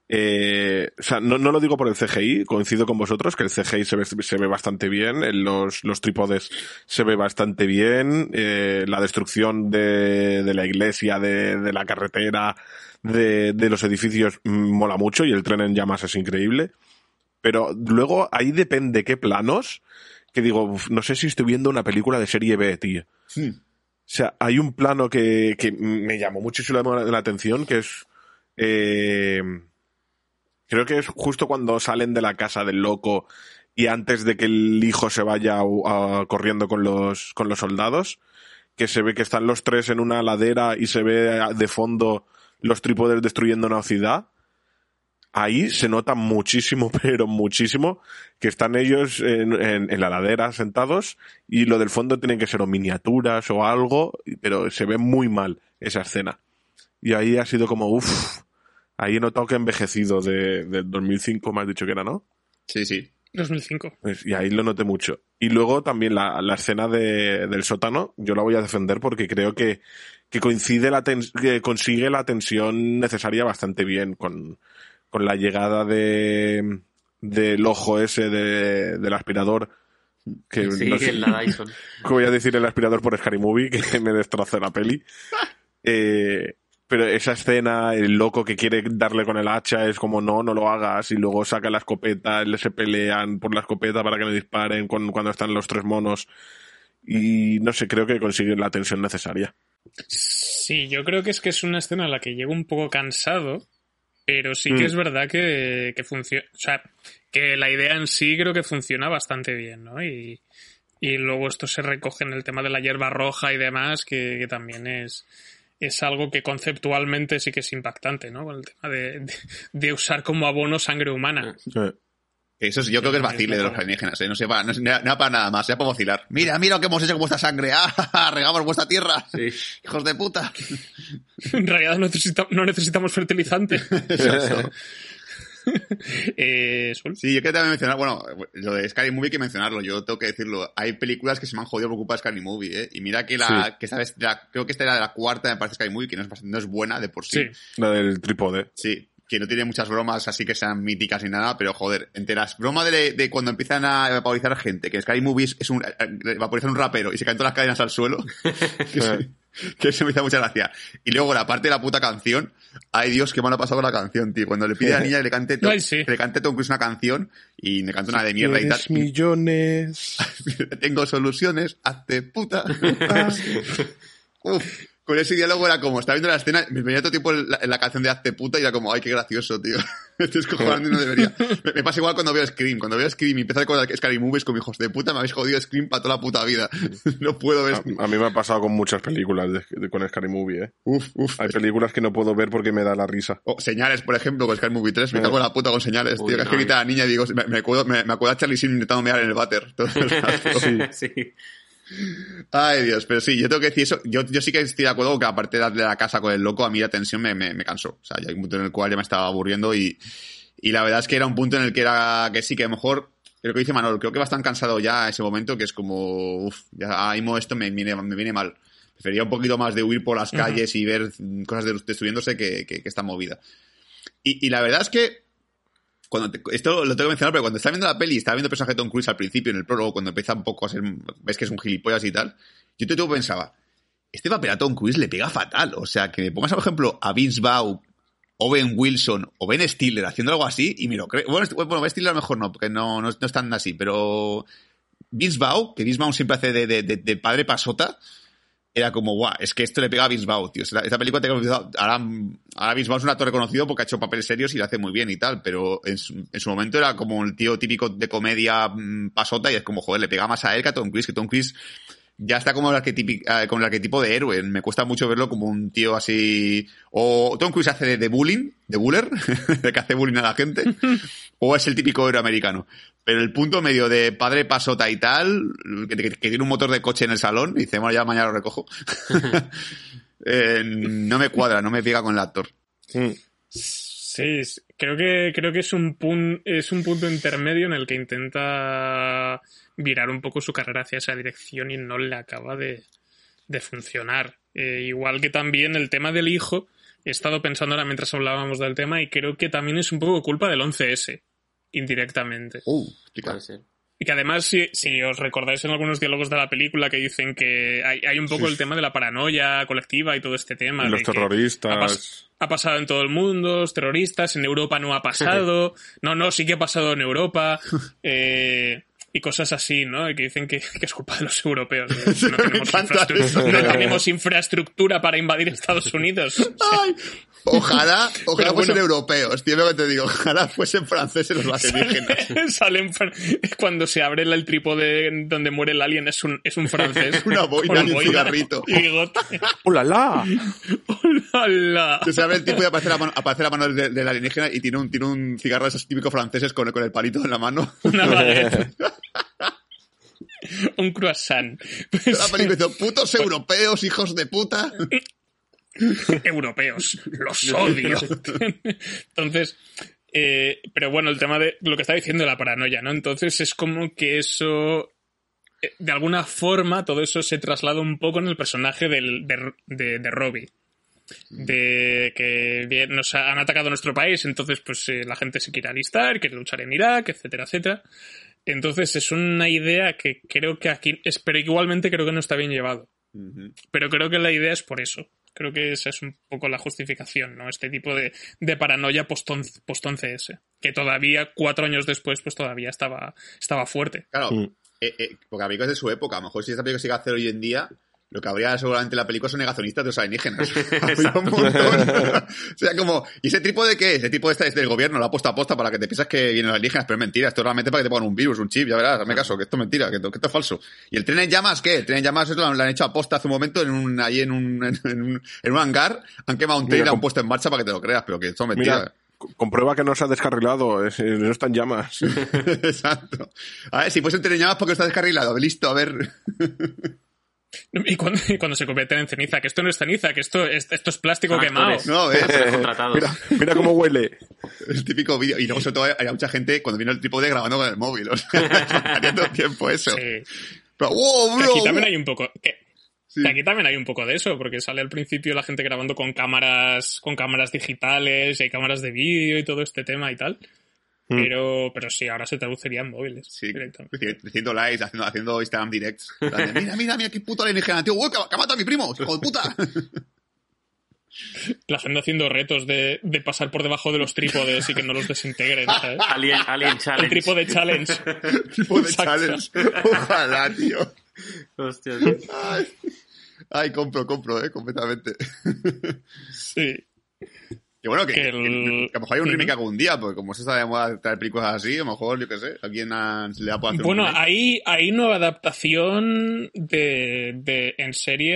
eh, o sea, no, no lo digo por el CGI, coincido con vosotros que el CGI se ve, se ve bastante bien, en los, los trípodes se ve bastante bien, eh, la destrucción de, la iglesia, de, la carretera, de, los edificios mola mucho y el tren en llamas es increíble. Pero luego ahí depende qué planos, que digo, "Uf, no sé si estoy viendo una película de serie B, tío. Hmm. O sea, hay un plano que, que me llamó muchísimo la, atención, que es... eh, creo que es justo cuando salen de la casa del loco y antes de que el hijo se vaya corriendo con los, con los soldados, que se ve que están los tres en una ladera y se ve de fondo los trípodes destruyendo una ciudad. Ahí se nota muchísimo, pero muchísimo, que están ellos en, en- en la ladera sentados y lo del fondo tienen que ser o miniaturas o algo, pero se ve muy mal esa escena. Y ahí ha sido como, uff, ahí he notado que ha envejecido de, del 2005, me has dicho que era, ¿no? Sí, sí. 2005. Pues, y ahí lo noté mucho. Y luego también la, la escena de- del sótano, yo la voy a defender porque creo que, que coincide la tens- que consigue la tensión necesaria bastante bien con, con la llegada de del ojo ese de, del aspirador. Que Sí, no sé- en la Dyson. que voy a decir el aspirador por Scary Movie, que me destroza la peli. Eh, pero esa escena, el loco que quiere darle con el hacha es como no, no lo hagas, y luego saca la escopeta, le se pelean por la escopeta para que le disparen con- cuando están los tres monos. Y no sé, creo que consiguen la tensión necesaria. Sí, yo creo que es que es una escena en la que llego un poco cansado, pero sí que Mm. es verdad que, que funciona. O sea, que la idea en sí creo que funciona bastante bien, ¿no? Y, y luego esto se recoge en el tema de la hierba roja y demás, que, que también es, es algo que conceptualmente sí que es impactante, ¿no? Con el tema de, de, de usar como abono sangre humana. Eso es- yo creo que es vacile de los alienígenas, ¿eh? No sé, para, no, nada para nada más, sea para vacilar. Mira, mira lo que hemos hecho con vuestra sangre. ¡Ah! Regamos vuestra tierra. Sí. Hijos de puta. En realidad no, necesita- no necesitamos fertilizante. Exacto. eh, Sol. Sí, yo quería también mencionar, bueno, lo de Scary Movie hay que mencionarlo, yo tengo que decirlo. Hay películas que se me han jodido por culpa de Scary Movie, ¿eh? Y mira que la, Sí. que esta vez, la- creo que esta era de la cuarta, me parece Scary Movie, que no es, bastante- no es buena de por sí. Sí. la del trípode. Sí, que no tiene muchas bromas así que sean míticas ni nada, pero joder, enteras. Broma de, de cuando empiezan a vaporizar gente, que Sky Movies es un, eh, vaporizar un rapero y se caen todas las cadenas al suelo. que, se, que se me hizo mucha gracia. Y luego la parte de la puta canción, ay Dios, qué mal ha pasado con la canción, tío. Cuando le pide a la niña que le cante, to- Ay, sí. que le cante Tom Cruise una canción y me canta una de mierda y tal. Millones. Tengo soluciones, hazte puta. Uf, con ese diálogo era como, estaba viendo la escena, me venía todo tiempo la, la canción de hazte puta y era como, ay, qué gracioso, tío. Esto es cojonante y no debería. Me, me pasa igual cuando veo Scream. Cuando veo Scream y empiezo a recordar que Scary Movies como hijos de puta, me habéis jodido Scream para toda la puta vida. no puedo ver. A, a mí me ha pasado con muchas películas de- de- con Scary Movie, ¿eh? Uf, uf. Hay películas que no puedo ver porque me da la risa. O señales, por ejemplo, con Scary Movie 3, me Eh. cago en la puta con señales, Uy, tío. Que es que no, grita a la niña y digo, me, me acuerdo, me, me acuerdo a Charlie Sheen intentando mear en el váter. todo el rato. Sí. sí. Ay, Dios, pero sí, yo tengo que decir eso. Yo, yo sí que estoy de acuerdo con que aparte de darle la casa con el loco, a mí la tensión me, me, me cansó. O sea, ya hay un punto en el cual ya me estaba aburriendo y, y la verdad es que era un punto en el que era que sí, que a lo mejor, lo que dice Manol, creo que va tan cansado ya ese momento que es como, uff, ya mismo esto me viene, me viene mal. Prefería un poquito más de huir por las calles y ver cosas de- destruyéndose que, que, que esta movida. Y, y la verdad es que cuando esto lo tengo que mencionar, pero cuando estaba viendo la peli, estaba viendo el personaje de Tom Cruise al principio, en el prólogo, cuando empieza un poco a ser, ves que es un gilipollas y tal, yo te, pensaba, este papel a Tom Cruise le pega fatal. O sea, que me pongas, por ejemplo, a Vince Vaughn, Owen Wilson o Ben Stiller haciendo algo así, y me lo creo. Bueno, bueno, Ben Stiller a lo mejor no, porque no, no, no es tan así, pero Vince Vaughn, que Vince Vaughn siempre hace de, de- de padre pasota, era como, guau, es que esto le pega a Vaughn, tío. Esta, película te ahora, ahora Vaughn es un actor reconocido porque ha hecho papeles serios y lo hace muy bien y tal, pero en su, en su momento era como el tío típico de comedia mm, pasota y es como, joder, le pega más a él que a Tom Cruise, que Tom Cruise ya está como el, eh, como el arquetipo de héroe. Me cuesta mucho verlo como un tío así. O Tom Cruise hace de, de bullying, de buller, de que hace bullying a la gente, o es el típico héroe americano. Pero el punto medio de padre pasota y tal, que, que- que tiene un motor de coche en el salón, y dice, bueno, ya mañana lo recojo. Eh, no me cuadra, no me pega con el actor. Sí, s- creo que, creo que es un, pun- es un punto intermedio en el que intenta virar un poco su carrera hacia esa dirección y no le acaba de, de funcionar. Eh, igual que también el tema del hijo, he estado pensando ahora mientras hablábamos del tema y creo que también es un poco culpa del 11S, indirectamente. Uh, explica. Puede ser. Y que además, si, si os recordáis en algunos diálogos de la película que dicen que hay, hay un poco Sí. el tema de la paranoia colectiva y todo este tema. Los de que ha, terroristas. pas- ha pasado en todo el mundo, los terroristas, en Europa no ha pasado, no, no, sí que ha pasado en Europa, eh, y cosas así, ¿no? Y que dicen que, que es culpa de los europeos. no tenemos infraestructura para invadir Estados Unidos. Ay, ojalá, ojalá fuesen europeos, tío, lo que te digo, ojalá fuesen franceses los alienígenas. Salen cuando se abre el trípode donde muere el alien es un, es un francés. Una boina y un cigarrito. Y. ¡Oh, la, la! ¡Hola! Que se abre el tipo y aparece la mano, aparece la mano del, del alienígena y tiene un, tiene un cigarro de esos típicos franceses con, con el palito en la mano. Una baguette. un croissant. Pues, La película dice, putos europeos, hijos de puta. europeos. Los odio. Entonces, eh, pero bueno, el tema de lo que está diciendo la paranoia, ¿no? Entonces es como que eso, eh, de alguna forma, todo eso se traslada un poco en el personaje del, de, de, de Robbie. De que bien, nos ha- han atacado nuestro país, entonces pues eh, la gente se quiere alistar, quiere luchar en Irak, etcétera, etcétera. Entonces es una idea que creo que aquí, es- pero igualmente creo que no está bien llevado. Pero creo que la idea es por eso. Creo que esa es un poco la justificación, ¿no? Este tipo de, de paranoia post-11 post-11S. Que todavía, cuatro años después, pues todavía estaba, estaba fuerte. Claro, Mm. eh, eh, porque es de su época. A lo mejor si esta película se iba a hacer hoy en día, lo que habría seguramente en la película son negacionistas de los alienígenas. Habría un montón. o sea, como, ¿y ese tipo de qué? Ese tipo de esta es del gobierno, lo ha puesto a posta para que te piensas que vienen los alienígenas, pero es mentira. Esto es realmente para que te pongan un virus, un chip, ya verás, hazme caso, que esto es mentira, que esto, que esto es falso. ¿Y el tren en llamas qué? El tren en llamas eso lo, han- lo han hecho a posta hace un momento en un, ahí en un, en, un, en un hangar, han quemado un tren Mira, y lo han puesto en marcha para que te lo creas, pero que esto es mentira. Mira, comprueba que no se ha descarrilado, es- no está en llamas. Exacto. A ver, si fuese un tren en llamas porque está descarrilado, listo, a ver. Y cuando, y cuando se convierten en ceniza, que esto no es ceniza, que esto es, esto es plástico quemado. No, ¿ves? Actores contratados. Mira, mira cómo huele. El típico vídeo. Y luego, sobre todo, hay mucha gente cuando viene el trípode grabando con el móvil. O sea, todo el tiempo eso. Sí. Pero, wow, bro. aquí también hay un poco. que Y aquí también hay un poco de eso, porque sale al principio la gente grabando con cámaras, con cámaras digitales, y hay cámaras de vídeo y todo este tema y tal. Mm. Pero, pero sí, ahora se traduciría en móviles. Sí, directamente. haciendo likes, haciendo, haciendo Instagram directs. Mira, mira, mira, qué puto alienígena, tío. ¡Uy, que, que mata a mi primo! ¡Hijo de puta! La gente haciendo retos de, de pasar por debajo de los trípodes y que no los desintegren, ¿sabes? Alien, Alien El Challenge. trípode challenge. tipo de Exacto. challenge. Ojalá, tío. Hostia, tío. Ay, Ay, compro, compro, eh, completamente. Sí. Y bueno, que, Que el- que- que a lo mejor hay un remake algún día, porque como se está de moda traer películas así, a lo mejor, yo qué sé, alguien a- se le va a poder hacer Bueno, un hay, hay nueva adaptación de, de en serie.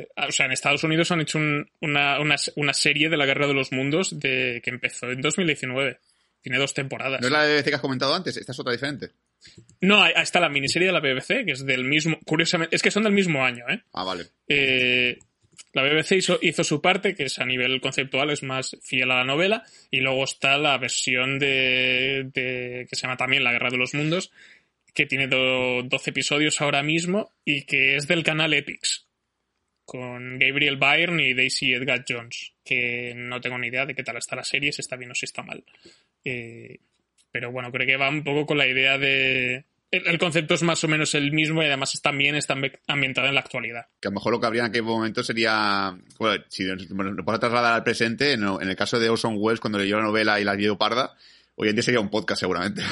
eh, o sea, en Estados Unidos han hecho un- una, una, una serie de la Guerra de los Mundos de, que empezó en 2019. Tiene dos temporadas. ¿No es la de BBC que has comentado antes? Esta es otra diferente. No, ahí está la miniserie de la BBC, que es del mismo. Curiosamente, es que son del mismo año, ¿eh? Ah, vale. Eh, la BBC hizo, hizo su parte, que es a nivel conceptual, es más fiel a la novela, y luego está la versión de, de- que se llama también La Guerra de los Mundos, que tiene do- 12 episodios ahora mismo y que es del canal Epix, con Gabriel Byrne y Daisy Edgar Jones, que no tengo ni idea de qué tal está la serie, si está bien o si está mal. Eh, pero bueno, creo que va un poco con la idea de... El, el concepto es más o menos el mismo y además también está ambi- ambientada en la actualidad. Que a lo mejor lo que habría en aquel momento sería. Bueno, si bueno, lo puedo trasladar al presente, en, en el caso de Orson Welles, cuando leyó la novela y la vio parda, hoy en día sería un podcast seguramente.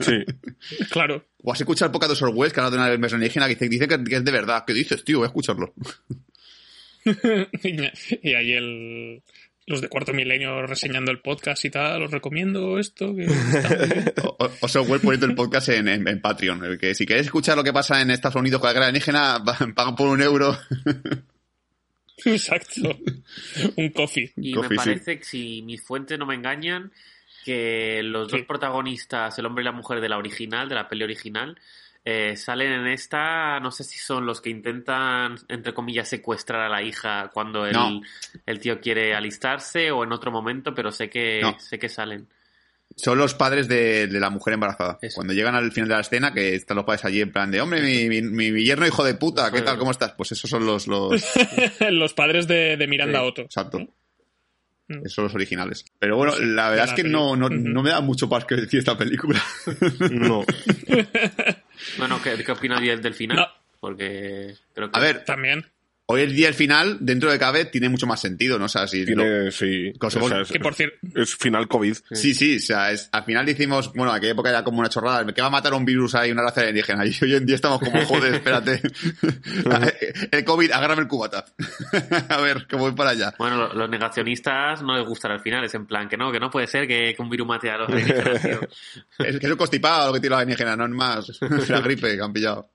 Sí. Claro. O has escuchado el podcast de Orson Welles que habla de una versión alienígena que dice, dice que, que es de verdad. ¿Qué dices, tío? Voy a escucharlo. y ahí el, los de cuarto milenio reseñando el podcast y tal, os recomiendo esto. Que está muy bien. O- o- Welles poniendo el podcast en, en- en Patreon. Que si queréis escuchar lo que pasa en Estados Unidos con la guerra alienígena, va- pagan por un euro. Exacto. Un coffee. Y Coffee, me sí. parece que si mis fuentes no me engañan, que los dos protagonistas, el hombre y la mujer de la original, de la peli original, eh, salen en esta, no sé si son los que intentan, entre comillas, secuestrar a la hija cuando el, No. el tío quiere alistarse o en otro momento, pero sé que, No. sé que salen. Son los padres de, de la mujer embarazada. Eso. Cuando llegan al final de la escena, que están los padres allí en plan de, hombre, mi, mi, mi- mi yerno hijo de puta, ¿qué tal? ¿Cómo estás? Pues esos son los... los los padres de, de Miranda Sí, Otto. exacto. Mm. Esos son los originales. Pero bueno, la verdad es que no, no, no me da mucho más que decir esta película. No. Bueno, ¿qué, qué opinas del, del final? No. Porque creo que... A ver, También. Hoy el día el final, dentro de cabe, tiene mucho más sentido, ¿no? O sea, si lo- Tiene, sí. Cosa- O sea, es, Que por cierto. es final COVID. Sí, sí, o sea, es- al final decimos, bueno, en aquella época era como una chorrada, que va a matar un virus ahí, una raza alienígena, y hoy en día estamos como, joder, espérate, el COVID, agárrame el cubata, a ver, que voy para allá. Bueno, lo- los negacionistas no les gustará el final, es en plan que no, que no puede ser que, que un virus mate a los alienígenas, tío. Es que es un constipado lo que tiene la alienígena, no es más, es la gripe que han pillado.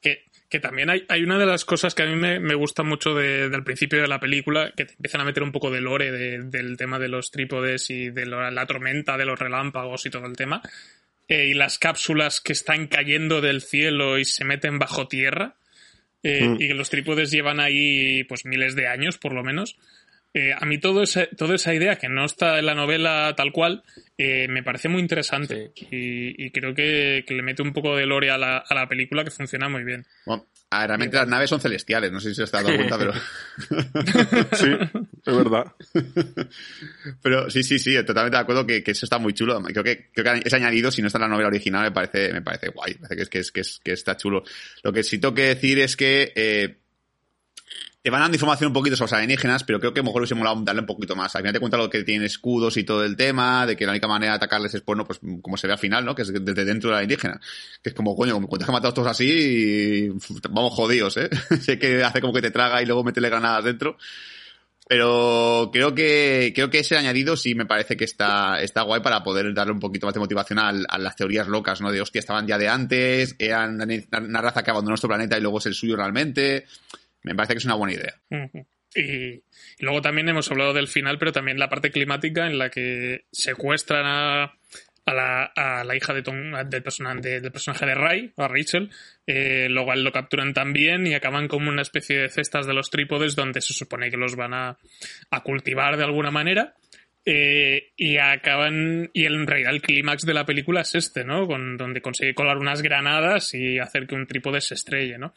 Que, que también hay, hay una de las cosas que a mí me, me gusta mucho de- del principio de la película, que te empiezan a meter un poco de lore de- del tema de los trípodes y de la tormenta, de los relámpagos y todo el tema. Eh, y las cápsulas que están cayendo del cielo y se meten bajo tierra. eh, Mm. Y que los trípodes llevan ahí pues miles de años, por lo menos. Eh, a mí todo ese- toda esa idea, que no está en la novela tal cual, eh, me parece muy interesante. Y, y creo que, que le mete un poco de lore a la, a la película que funciona muy bien. Bueno, ah, realmente las naves son celestiales, no sé si se os ha dado cuenta, pero... Sí, es verdad. Pero sí, sí, sí, totalmente de acuerdo que, que eso está muy chulo. Creo que, creo que ese añadido, si no está en la novela original, me parece, me parece guay. Me parece que, es, que, es, que, es- que está chulo. Lo que sí tengo que decir es que eh, te van dando información un poquito sobre los alienígenas, pero creo que a mejor hubiese molado darle un poquito más. Al final te cuenta lo que tienen escudos y todo el tema, de que la única manera de atacarles es, bueno, pues como se ve al final, ¿no? Que es desde dentro de la alienígena. Que es como, coño, como cuando has matado a todos así, y, vamos jodidos, ¿eh? sé que hace como que te traga y luego métele granadas dentro. Pero creo que, creo que ese añadido sí me parece que está, está guay para poder darle un poquito más de motivación al- a, las teorías locas, ¿no? De hostia, estaban ya de antes, eran una raza que abandonó nuestro planeta y luego es el suyo realmente. Me parece que es una buena idea. Y, luego también hemos hablado del final, pero también la parte climática en la que secuestran a, la, hija de del, persona- de- del personaje de Ray, a Rachel. Eh, luego lo capturan también y acaban como una especie de cestas de los trípodes donde se supone que los van a, a cultivar de alguna manera. Eh, y acaban. Y en realidad el clímax de la película es este, ¿no? Con, donde consigue colar unas granadas y hacer que un trípode se estrelle, ¿no?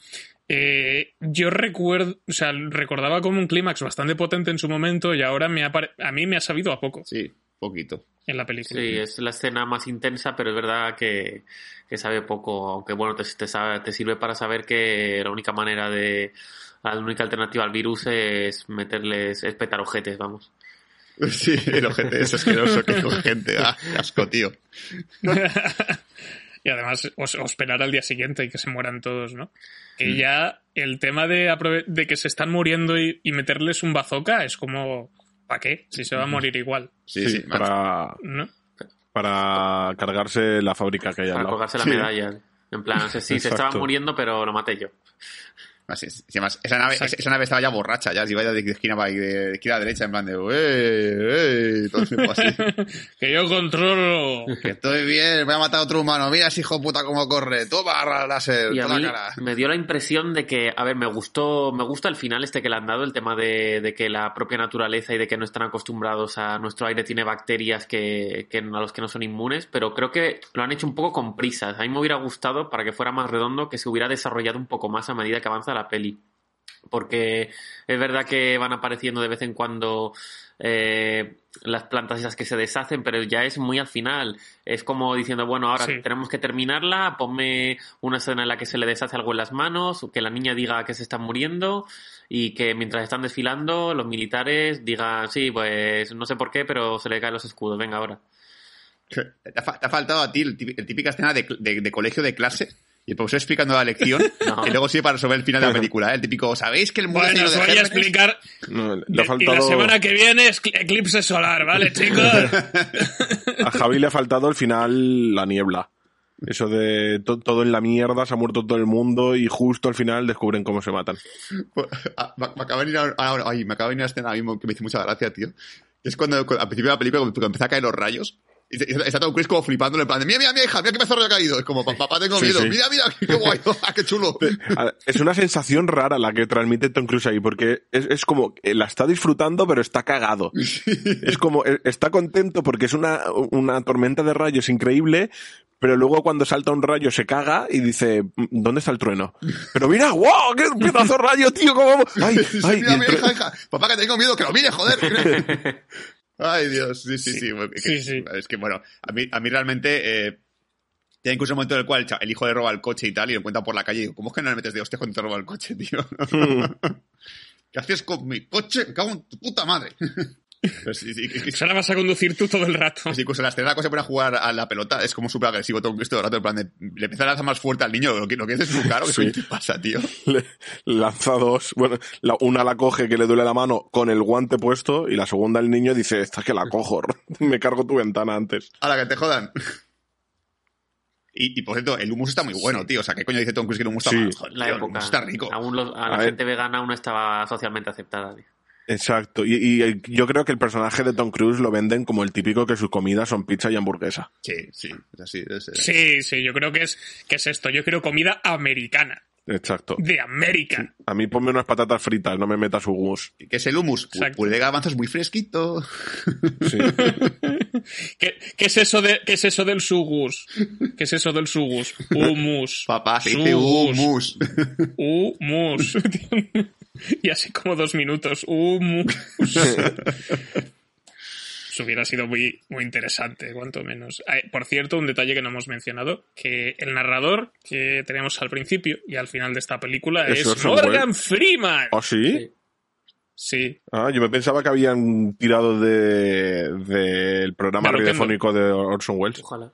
Eh, yo recuerdo, o sea, recordaba como un clímax bastante potente en su momento y ahora me ha pare- a mí me ha sabido a poco Sí, poquito. en la película. Sí, es la escena más intensa, pero es verdad que, que sabe poco, aunque bueno, te, te, sabe- te sirve para saber que la única manera de, la única alternativa al virus es meterles, es petar ojetes, vamos. Sí, el ojete es asqueroso que coge gente. Ah, asco, tío. y además, o, o esperar al día siguiente y que se mueran todos, ¿no? Que Mm. ya el tema de, aprove- de que se están muriendo y, y meterles un bazooka es como, ¿para qué? Si se va a morir igual, Sí, Sí, sí. para, ¿no? para cargarse la fábrica que hay Para colgarse la Sí. medalla. En plan, no sé si se estaban muriendo, pero lo maté yo. Así es. Y además, esa nave, Exacto. esa nave estaba ya borracha, ya, se iba ya de esquina, para- de esquina a derecha, en plan de, ¡eh, eh! Todo el tiempo así. que yo controlo. que estoy bien, voy a matar a otro humano, mira ese hijo de puta cómo corre, toma barra láser, Y a toda mí la cara. me dio la impresión de que, a ver, me gustó, me gusta el final este que le han dado, el tema de, de que la propia naturaleza y de que no están acostumbrados a nuestro aire tiene bacterias que, que a los que no son inmunes, pero creo que lo han hecho un poco con prisas. A mí me hubiera gustado, para que fuera más redondo, que se hubiera desarrollado un poco más a medida que avanza la peli. Porque es verdad que van apareciendo de vez en cuando eh, las plantas esas que se deshacen, pero ya es muy al final. Es como diciendo, bueno, ahora Sí. tenemos que terminarla, ponme una escena en la que se le deshace algo en las manos, que la niña diga que se están muriendo y que mientras están desfilando los militares digan, sí, pues no sé por qué, pero se le caen los escudos, venga ahora. Te ha, faltado a ti el típi- el típica escena de- de colegio de clase y el profesor explicando la lección No. y luego sigue para resolver el final de la película. ¿eh? El típico, ¿sabéis que el mundo Bueno, os voy a explicar. No, le ha Y la faltado, semana que viene es cl- eclipse solar, ¿vale, chicos? A Javi le ha faltado al final la niebla. Eso de to- todo en la mierda, se ha muerto todo el mundo y justo al final descubren cómo se matan. Pues, ah, Me, acaba de ahora- ahora- ay, me acaba de venir una escena mismo que me hizo mucha gracia, tío. Es cuando, cu- al principio de la película, cuando empiezan a caer los rayos, y está Tom Cruise como flipando, en plan de, mira, mira, mira, hija, mira qué rayo ha caído. Es como, "Pa- papá, tengo miedo. sí. Mira, mira, qué guay, ah, qué chulo. Es una sensación rara la que transmite Tom Cruise ahí, porque es, es como, eh, la está disfrutando, pero está cagado. Es como, eh, está contento porque es una, una tormenta de rayos increíble, pero luego cuando salta un rayo se caga y dice, ¿dónde está el trueno? Pero mira, wow, qué pedazo de rayo, tío, cómo... Ay, ay, mira, hija, hija. Papá, que tengo miedo, que lo mire, joder. Ay, Dios, sí, sí, sí. porque- Sí, sí. Es que, bueno, a mí, a mí realmente... Eh, ya incluso el momento en el cual el hijo le roba el coche y tal, y lo encuentra por la calle, y digo, ¿cómo es que no le metes de hostia cuando te roba el coche, tío? ¿Qué haces con mi coche? Me cago en tu puta madre. Es Pues ahora vas a conducir tú todo el rato. pues incluso en la escena cosa para jugar a la pelota es como súper agresivo todo esto todo el rato, en plan de, le empieza a lanzar más fuerte al niño, lo que, lo que es su claro, que Sí. ¿qué pasa, tío? le lanza dos. Bueno, la- una la coge que le duele la mano con el guante puesto y la segunda el niño dice, esta que la cojo, me cargo tu ventana antes. A la que te jodan. Y, y por cierto, el humus está muy bueno, tío. O sea, ¿qué coño dice Tom Cruise que el humus está Sí. mal? Joder, La tío, el época. hummus está rico. Aún los- a la A ver. gente vegana aún no estaba socialmente aceptada. tío. Exacto. Y, y yo creo que el personaje de Tom Cruise lo venden como el típico que sus comidas son pizza y hamburguesa. Sí, sí, es así. es- es- Sí, sí, yo creo que es, que es esto. Yo quiero comida americana. Exacto. De América. A mí ponme unas patatas fritas, no me metas hummus. ¿Qué es el humus? Pu- Exacto. Puré de garbanzos muy fresquito. Sí. ¿Qué, qué es eso de, ¿Qué es eso del sugus? ¿Qué es eso del sugus? Humus. Papá, se dice humus. Humus. y así como dos minutos. Eso hubiera sido muy, muy interesante, cuanto menos. Por cierto, un detalle que no hemos mencionado, que el narrador que tenemos al principio y al final de esta película Es es, Morgan. Freeman. ¿Oh, sí? Sí, Ah, yo me pensaba que habían tirado de del programa De Loquendo. radiofónico de Orson Welles. Ojalá.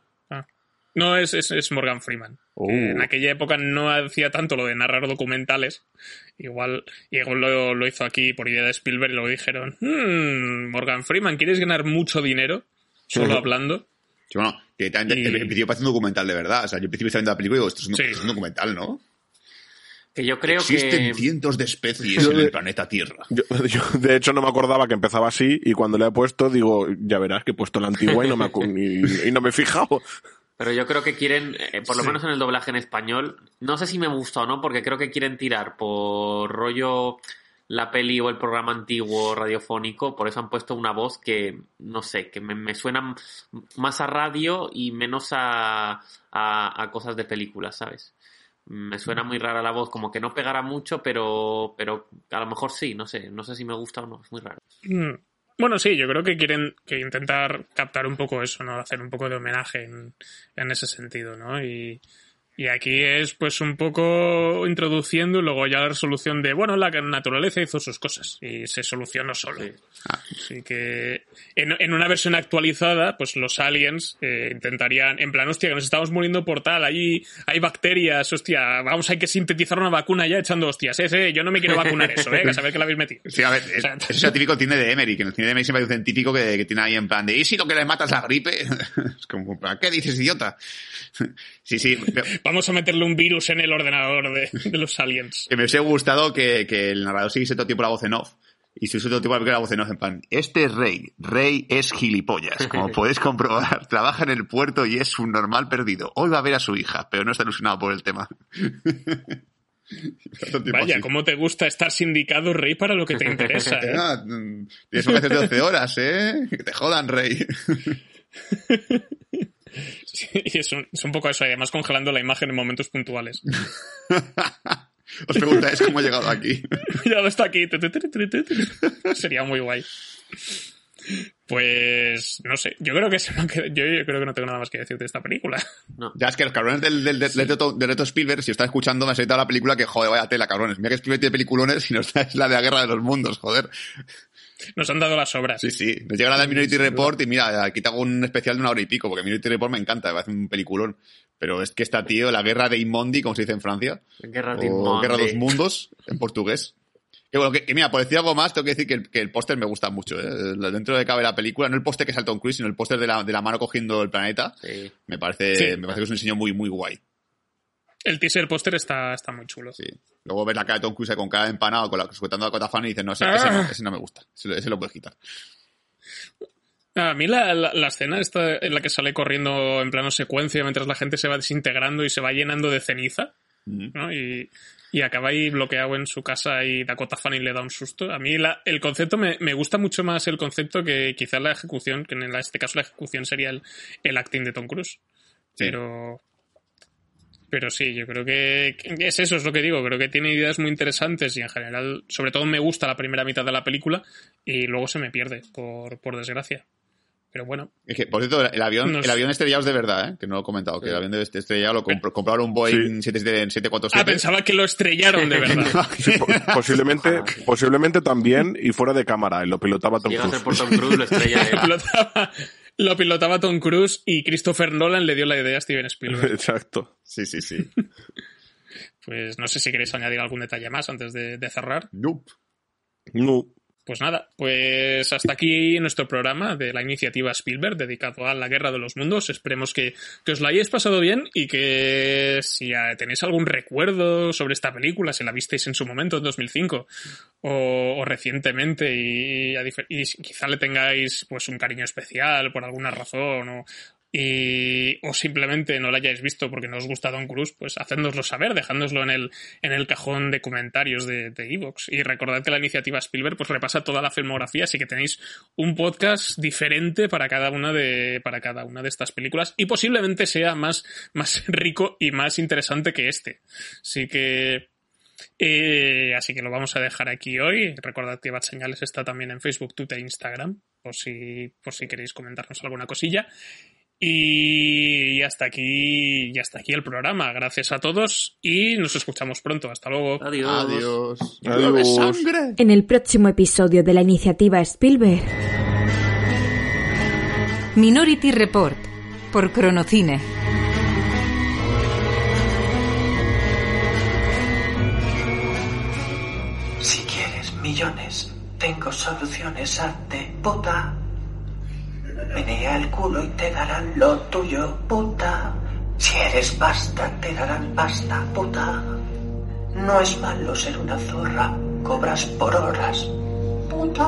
No es, es, es Morgan Freeman. Que en aquella época no hacía tanto lo de narrar documentales. Igual, igual lo, lo hizo aquí por idea de Spielberg y luego dijeron, "Hmm, Morgan Freeman, ¿quieres ganar mucho dinero? Solo hablando. Sí, bueno, que también Y- el principio parece un documental de verdad. O sea, yo al principio estaba viendo la película y digo, esto es un, Sí. es un documental, ¿no? Que yo creo Existen que. cientos de especies Yo en el planeta Tierra. Yo, yo, de hecho, no me acordaba que empezaba así y cuando le he puesto, digo, ya verás que he puesto la antigua y no me, acu- y, y no me he fijado. Pero yo creo que quieren, eh, por lo Sí. menos en el doblaje en español, no sé si me gusta o no, porque creo que quieren tirar por rollo la peli o el programa antiguo radiofónico, por eso han puesto una voz que, no sé, que me, me suena más a radio y menos a, a, a cosas de películas, ¿sabes? Me suena muy rara la voz, como que no pegará mucho, pero, pero a lo mejor sí, no sé, no sé si me gusta o no, es muy raro. Mm. Bueno, sí, yo creo que quieren que intentar captar un poco eso, ¿no? Hacer un poco de homenaje en, en ese sentido, ¿no? Y, y aquí es pues un poco introduciendo y luego ya la resolución de, bueno, la naturaleza hizo sus cosas y se solucionó solo. Sí. Así que en, en una versión actualizada, pues los aliens eh, intentarían, en plan, hostia, que nos estamos muriendo por tal, allí hay bacterias, hostia, vamos, hay que sintetizar una vacuna ya echando hostias. Eh, eh, yo no me quiero vacunar eso, eh, que a saber que la habéis metido. Sí, a ver, es, O sea, eso es típico cine de Emery, que en el cine de Emery siempre hay un científico que, que tiene ahí en plan de, ¿y si lo que le matas la gripe? es como, ¿qué dices, idiota? Sí, sí, pero- Vamos a meterle un virus en el ordenador de, de los aliens. que me hubiese gustado que, que el narrador siguiese todo el tiempo la voz en off. Y si todo el tiempo la voz en off, en plan, este es Rey. Rey es gilipollas. Como podéis comprobar, trabaja en el puerto y es un normal perdido. Hoy va a ver a su hija, pero no está ilusionado por el tema. Vaya, así. ¿cómo te gusta estar sindicado, Rey, para lo que te interesa? eh? Ah, Tienes un de 12 horas, ¿eh? Que te jodan, Rey. Sí, y es un, es un poco eso, y además congelando la imagen en momentos puntuales. Os preguntáis cómo he llegado aquí. Está aquí. Tu, tu, tu, tu. Sería muy guay. Pues no sé, yo creo que se me ha quedado- yo, yo creo que no tengo nada más que decir de esta película. Ya es que los cabrones del, del, del, del reto, Spielberg, si os está escuchando, me ha salido la película que, joder, vaya tela, cabrones. Mira que Spielberg tiene peliculones y nos es la de la guerra de los mundos, joder. Nos han dado las obras. Sí, sí. Nos llega la del Minority Report y mira, aquí te hago un especial de una hora y pico, porque Minority Report me encanta, me parece un peliculón. Pero es que está, tío, la guerra de Imondi, como se dice en Francia. Guerra de o Inmondi. Guerra de los Mundos, en portugués. Que bueno, que, que mira, por decir algo más, tengo que decir que el, que el póster me gusta mucho, ¿eh? Dentro de cabe la película, no el póster que el Tom Cruise, sino el póster de la, de la mano cogiendo el planeta. Sí. Me parece, Sí. me parece que es un diseño muy, muy guay. El teaser póster está, está muy chulo. Sí. Luego ves la cara de Tom Cruise con cara de empanado, con la, sujetando la cotafán y dices, no, ese, Ah. ese no, ese no me gusta. Ese, lo- ese lo puedes quitar. A mí la, la, la escena esta en la que sale corriendo en plano secuencia mientras la gente se va desintegrando y se va llenando de ceniza. ¿no? Y, y acaba ahí bloqueado en su casa y Dakota Fanning le da un susto. A mí la, el concepto me, me gusta mucho más el concepto que quizás la ejecución, que en este caso la ejecución sería el, el acting de Tom Cruise. Sí. Pero... Pero sí, yo creo que es eso, es lo que digo. Creo que tiene ideas muy interesantes y en general, sobre todo me gusta la primera mitad de la película y luego se me pierde, por, por desgracia. Pero bueno, Es que, por cierto, el avión, No el avión estrellado es de verdad, ¿eh? Que no lo he comentado, que Sí. el avión de este estrellado lo compro- compraron un Boeing 747. Ah, pensaba que lo estrellaron de verdad. Sí, po- posiblemente, posiblemente también y fuera de cámara, y lo pilotaba Tom Cruise. por Tom Cruise, lo estrella lo, él. pilotaba, lo pilotaba Tom Cruise y Christopher Nolan le dio la idea a Steven Spielberg. Exacto. Sí, sí, sí. Pues no sé si queréis añadir algún detalle más antes de, de cerrar. Nope. No. Pues nada, pues hasta aquí nuestro programa de la iniciativa Spielberg dedicado a la guerra de los mundos. Esperemos que, que os la hayáis pasado bien y que si tenéis algún recuerdo sobre esta película, si la visteis en su momento, en 2005, o, o recientemente, y, y quizá le tengáis pues un cariño especial por alguna razón, o, y, o simplemente no la hayáis visto porque no os gusta Don Cruise, pues hacednoslo saber, dejándoslo en el, en el cajón de comentarios de Evox. y recordad que la iniciativa Spielberg pues repasa toda la filmografía, así que tenéis un podcast diferente para cada una de, para cada una de estas películas y posiblemente sea más, más rico y más interesante que este. Así que eh, así que lo vamos a dejar aquí hoy. Recordad que Bad Señales está también en Facebook, Twitter e Instagram, por si, por si queréis comentarnos alguna cosilla. Y hasta aquí, y hasta aquí el programa. Gracias a todos y nos escuchamos pronto. Hasta luego. Adiós. Adiós. Adiós. ¡De sangre! En el próximo episodio de la iniciativa Spielberg. Minority Report por Cronocine. Si quieres millones, tengo soluciones arte puta. Menea el culo y te darán lo tuyo, puta. Si eres pasta, te darán pasta, puta. No es malo ser una zorra, cobras por horas, puta.